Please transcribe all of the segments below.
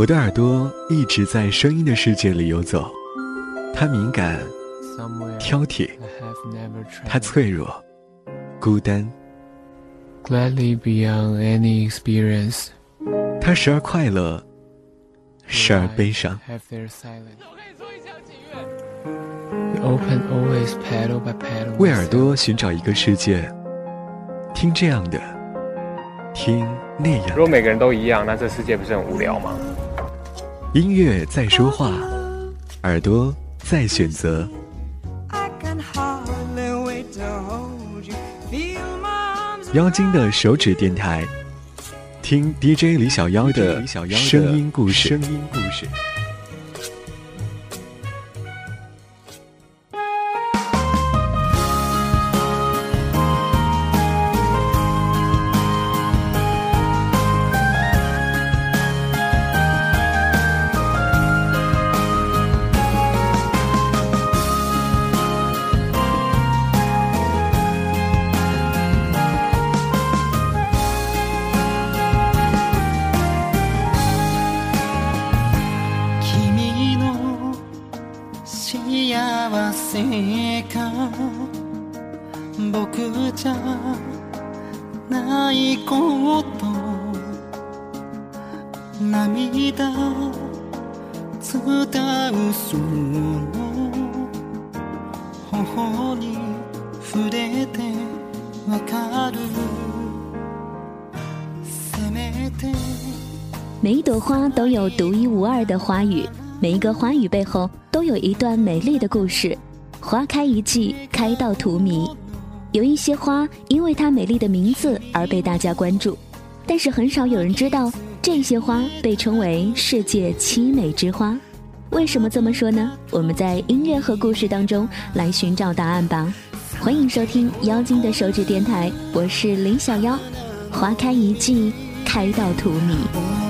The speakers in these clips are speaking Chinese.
我的耳朵一直在声音的世界里游走，它敏感、挑剔，它脆弱、孤单。Gladly beyond any experience，它时而快乐，时而悲伤。为耳朵寻找一个世界，听这样的，听那样。如果每个人都一样，那这世界不是很无聊吗？音乐在说话，耳朵在选择。妖精的手指电台，听 DJ 李小妖的声音故事。每一朵花都有独一无二的花语，每一个花语背后都有一段美丽的故事。花开一季，开到荼蘼。有一些花因为它美丽的名字而被大家关注，但是很少有人知道这些花被称为世界七美之花。为什么这么说呢？我们在音乐和故事当中来寻找答案吧。欢迎收听妖精的手指电台，我是林小妖。花开一季，开到荼蘼。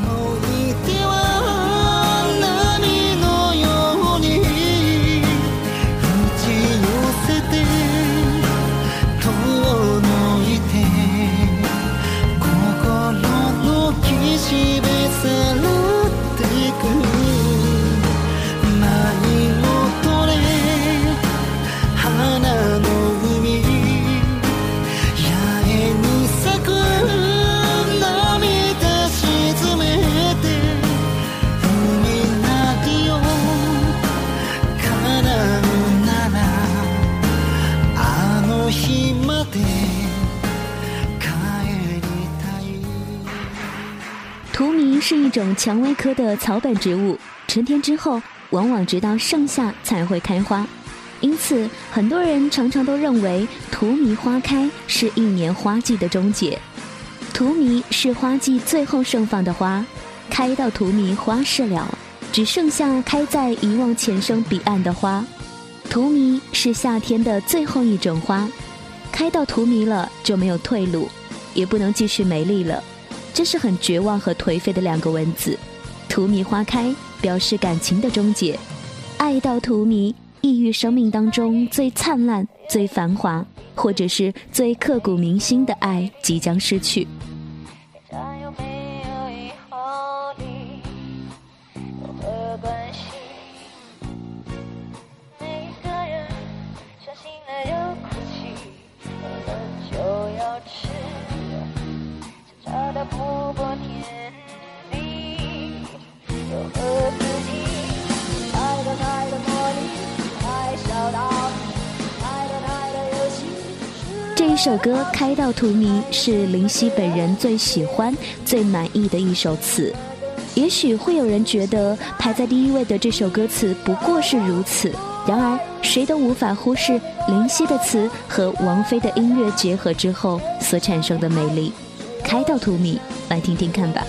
蔷薇科的草本植物，成天之后往往直到盛夏才会开花，因此很多人常常都认为荼蘼花开是一年花季的终结。荼蘼是花季最后盛放的花，开到荼蘼花事了，只剩下开在遗忘前生彼岸的花。荼蘼是夏天的最后一种花，开到荼蘼了就没有退路，也不能继续美丽了。这是很绝望和颓废的两个文字，荼蘼花开表示感情的终结，爱到荼蘼，抑郁生命当中最灿烂、最繁华，或者是最刻骨铭心的爱即将失去。首歌《开到荼蘼》是林夕本人最喜欢、最满意的一首词。也许会有人觉得排在第一位的这首歌词不过是如此，然而谁都无法忽视林夕的词和王菲的音乐结合之后所产生的美丽。开到荼蘼，来听听看吧。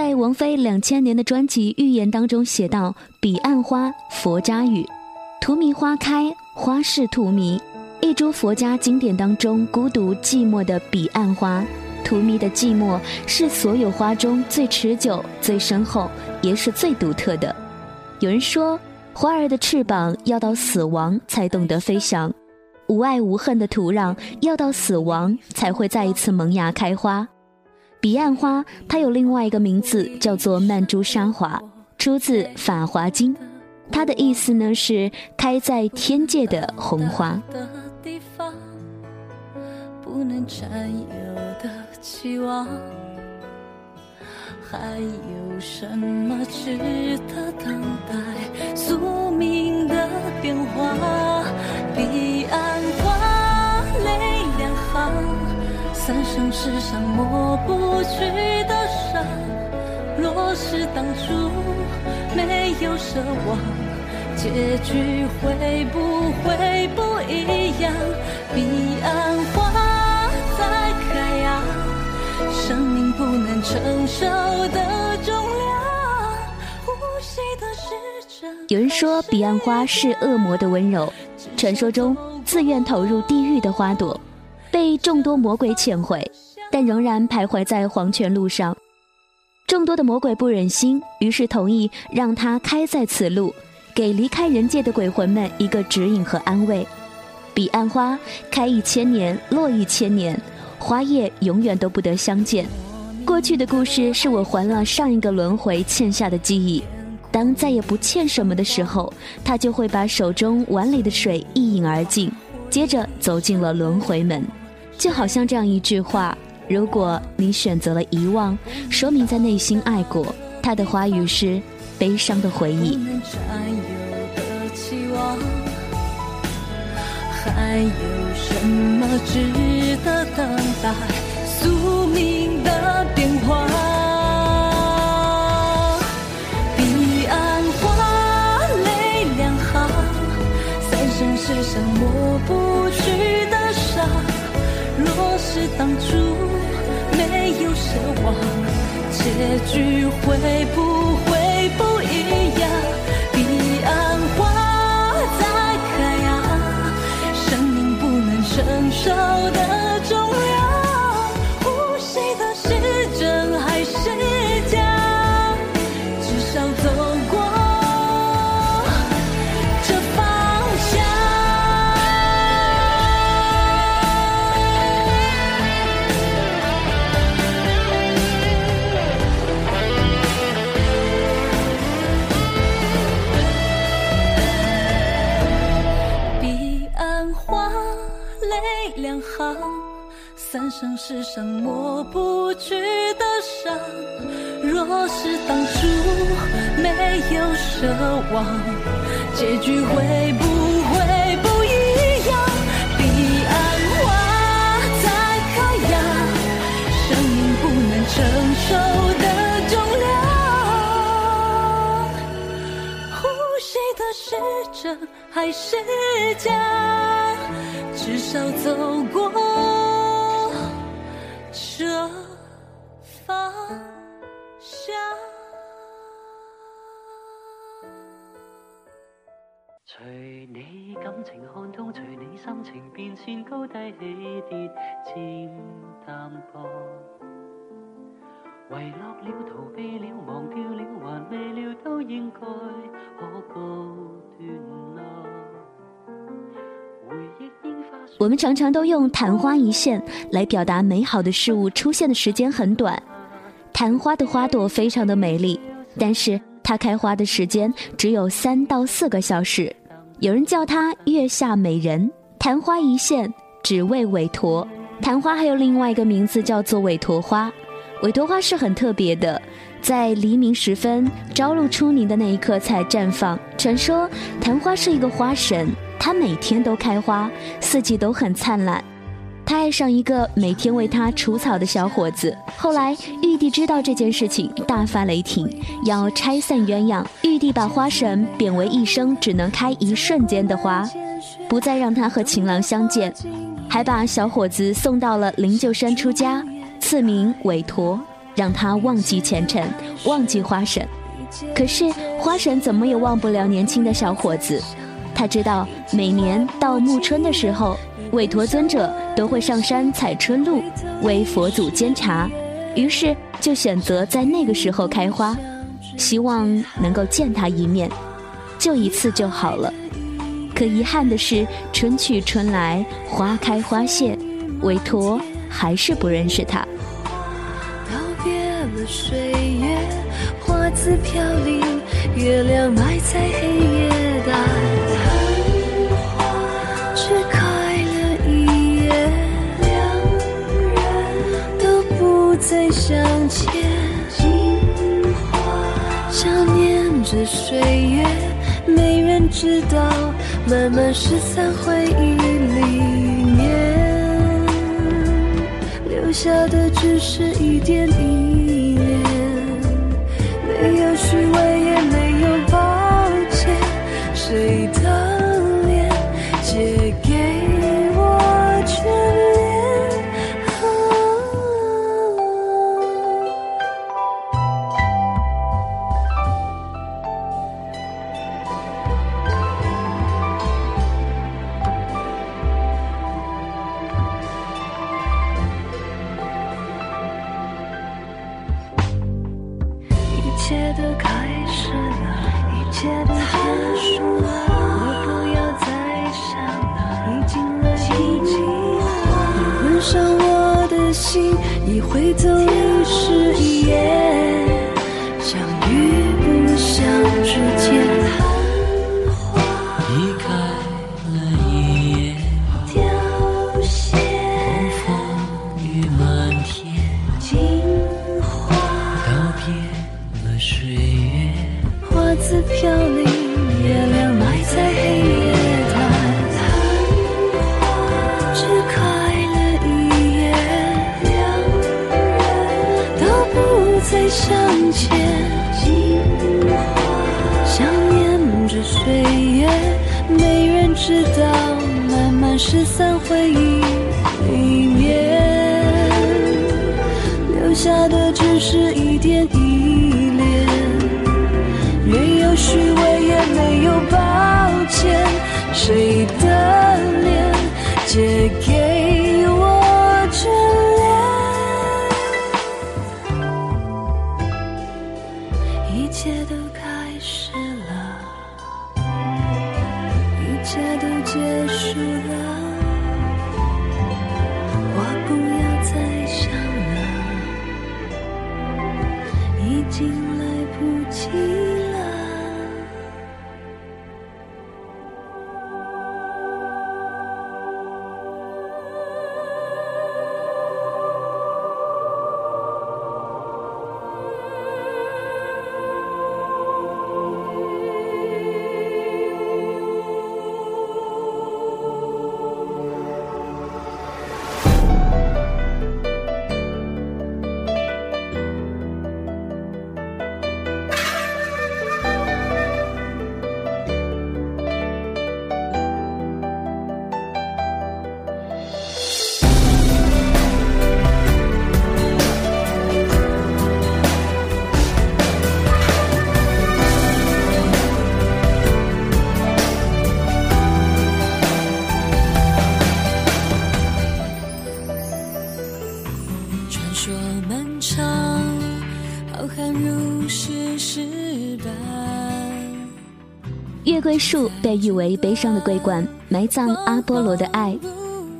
在王菲两千年的专辑《预言》当中写到：“彼岸花，佛家语，荼蘼花开，花是荼蘼。一株佛家经典当中孤独寂寞的彼岸花，荼蘼的寂寞是所有花中最持久、最深厚，也是最独特的。有人说，花儿的翅膀要到死亡才懂得飞翔，无爱无恨的土壤要到死亡才会再一次萌芽开花。彼岸花，它有另外一个名字，叫做曼珠沙华，出自《法华经》，它的意思呢是开在天界的红花。不能占有的期望，还有什么值得等待？世上抹不去的伤。若是当初没有奢望，结局会不会不一样？彼岸花在开呀。生命不能承受的重量。呼吸的时有人说，彼岸花是恶魔的温柔，传说中自愿投入地狱的花朵，被众多魔鬼遣回，但仍然徘徊在黄泉路上。众多的魔鬼不忍心，于是同意让它开在此路，给离开人界的鬼魂们一个指引和安慰。彼岸花开一千年，落一千年。花叶永远都不得相见。过去的故事是我还了上一个轮回欠下的记忆。当再也不欠什么的时候，他就会把手中碗里的水一饮而尽，接着走进了轮回门。就好像这样一句话：如果你选择了遗忘，说明在内心爱过。他的花语是悲伤的回忆。还有什么值得等待？宿命的变化。彼岸花泪两行，三生石上是当初没有奢望，结局会不会不一样？彼岸花在开啊，生命不能。承受的重量，呼吸的是真还是假？至少走世上抹不去的伤。若是当初没有奢望，结局会不会不一样？彼岸花在开呀，生命不能承受的重量，呼吸的是真还是假？至少走过这方向。随你感情看通，随你心情变迁高低起跌渐淡薄。遗落了，逃避了，忘掉了，还未了，都应该可告段我们常常都用昙花一现来表达美好的事物出现的时间很短。昙花的花朵非常的美丽，但是它开花的时间只有三到四个小时。有人叫它月下美人。昙花一现，只为韦陀。昙花还有另外一个名字叫做韦陀花。韦陀花是很特别的，在黎明时分，朝露初凝的那一刻才绽放。传说昙花是一个花神。他每天都开花，四季都很灿烂。他爱上一个每天为他除草的小伙子。后来玉帝知道这件事情，大发雷霆，要拆散鸳鸯。玉帝把花神贬为一生只能开一瞬间的花，不再让他和情郎相见，还把小伙子送到了灵鹫山出家，赐名韦陀。让他忘记前尘，忘记花神。可是花神怎么也忘不了年轻的小伙子。他知道每年到暮春的时候，韦陀尊者都会上山采春露，为佛祖煎茶，于是就选择在那个时候开花，希望能够见他一面，就一次就好了。可遗憾的是，春去春来，花开花谢，韦陀还是不认识他。告别了岁月，花自飘零，月亮埋在黑夜的相见。金花想念着岁月，没人知道。慢慢失散回忆里面，留下的只是一点依恋，没有虚伪，心，一回头已是一夜，散回忆里面，留下的只是一点依恋。没有虚伪，也没有抱歉，谁的脸借给说漫长，浩瀚如世事般。月桂树被誉为悲伤的桂冠，埋葬阿波罗的爱。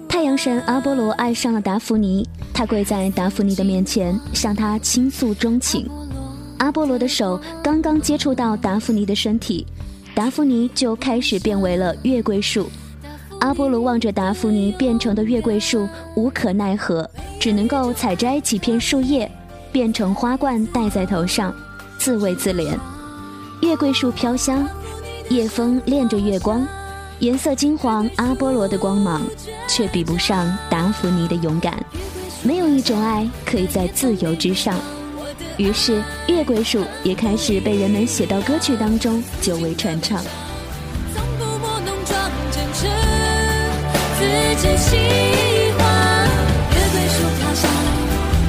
太阳神阿波罗爱上了达芙妮，他跪在达芙妮的面前，向她倾诉衷情。阿波罗的手刚刚接触到达芙妮的身体，达芙妮就开始变为了月桂树。阿波罗望着达芙妮变成的月桂树，无可奈何，只能够采摘几片树叶，变成花冠戴在头上，自慰自怜。月桂树飘香，夜风恋着月光，颜色金黄。阿波罗的光芒，却比不上达芙妮的勇敢。没有一种爱可以在自由之上。于是，月桂树也开始被人们写到歌曲当中，久为传唱。真心喜欢。月桂树飘香，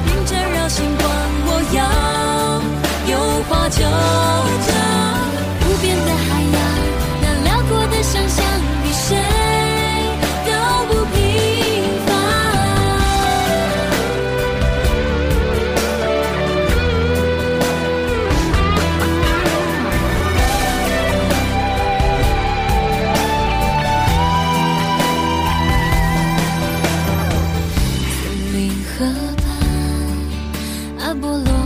迎着绕星光，我要有花就讲，无边的海向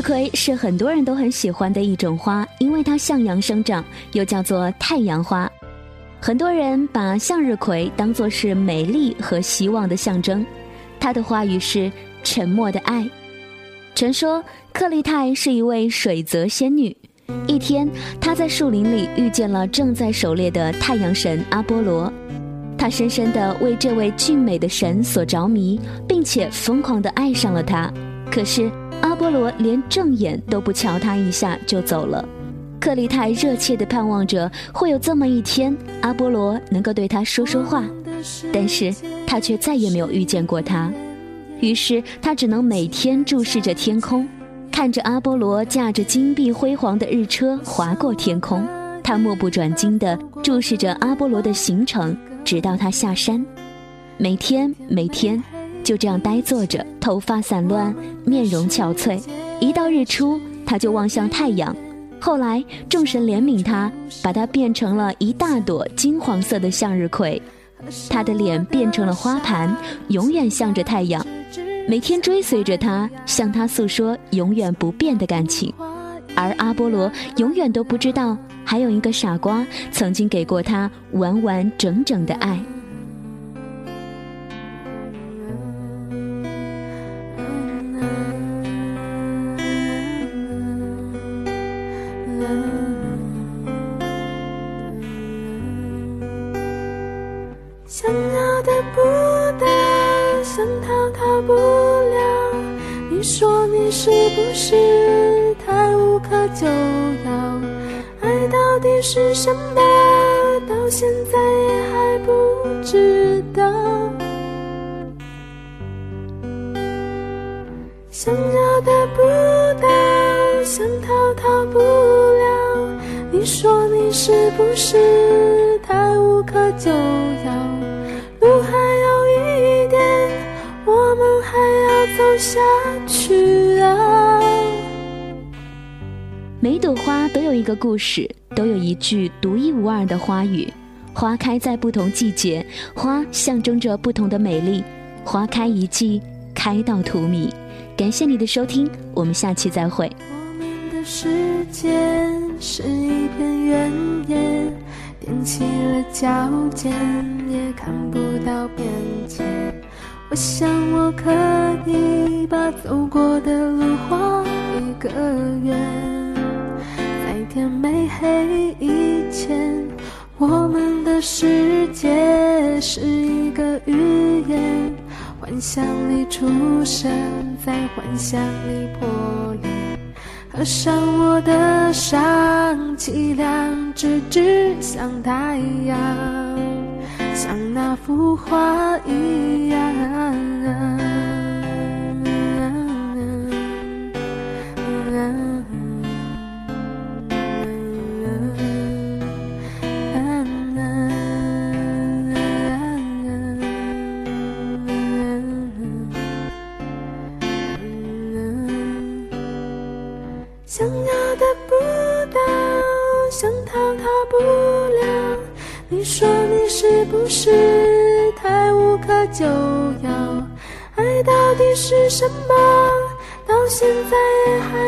向日葵是很多人都很喜欢的一种花，因为它向阳生长，又叫做太阳花。很多人把向日葵当作是美丽和希望的象征。它的花语是沉默的爱。传说克丽泰是一位水泽仙女。一天，她在树林里遇见了正在狩猎的太阳神阿波罗，她深深地为这位俊美的神所着迷，并且疯狂地爱上了他。可是。阿波罗连正眼都不瞧他一下就走了，克丽泰热切地盼望着会有这么一天，阿波罗能够对他说说话，但是他却再也没有遇见过他，于是他只能每天注视着天空，看着阿波罗驾着金碧辉煌的日车划过天空，他目不转睛地注视着阿波罗的行程，直到他下山，每天每天。就这样呆坐着，头发散乱，面容憔悴。一到日出，他就望向太阳。后来众神怜悯他，把他变成了一大朵金黄色的向日葵。他的脸变成了花盘，永远向着太阳，每天追随着他，向他诉说永远不变的感情。而阿波罗永远都不知道，还有一个傻瓜曾经给过他完完整整的爱。想要得不到，想逃逃不了。你说你是不是太无可救药？爱到底是什么？到现在也还不知道。想要得不到，想逃逃不了。你说你是不是太无可救药？走下去啊。每朵花都有一个故事，都有一句独一无二的花语。花开在不同季节，花象征着不同的美丽。花开一季，开到荼蘼。感谢你的收听，我们下期再会。我们的世界是一片原野，踮起了脚尖，也看不到边界。我想我可以把走过的路画一个圆，在天没黑以前，我们的世界是一个语言。幻想里出生，在幻想里破裂。合上我的伤，凄凉，直直像太阳，像那幅画一样。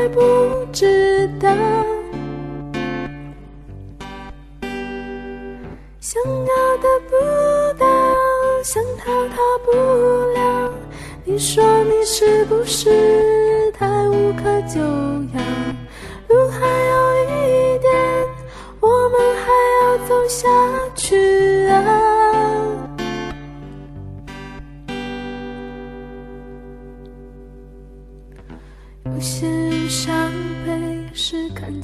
还不知道。想要得不到，想逃逃不了。你说你是不是太无可救药？路还有一点，我们还要走下去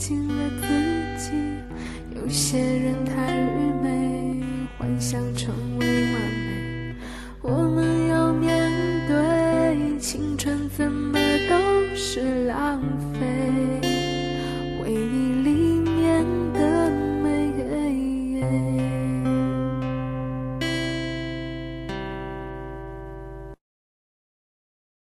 醒了自己，有些人太愚昧，幻想成。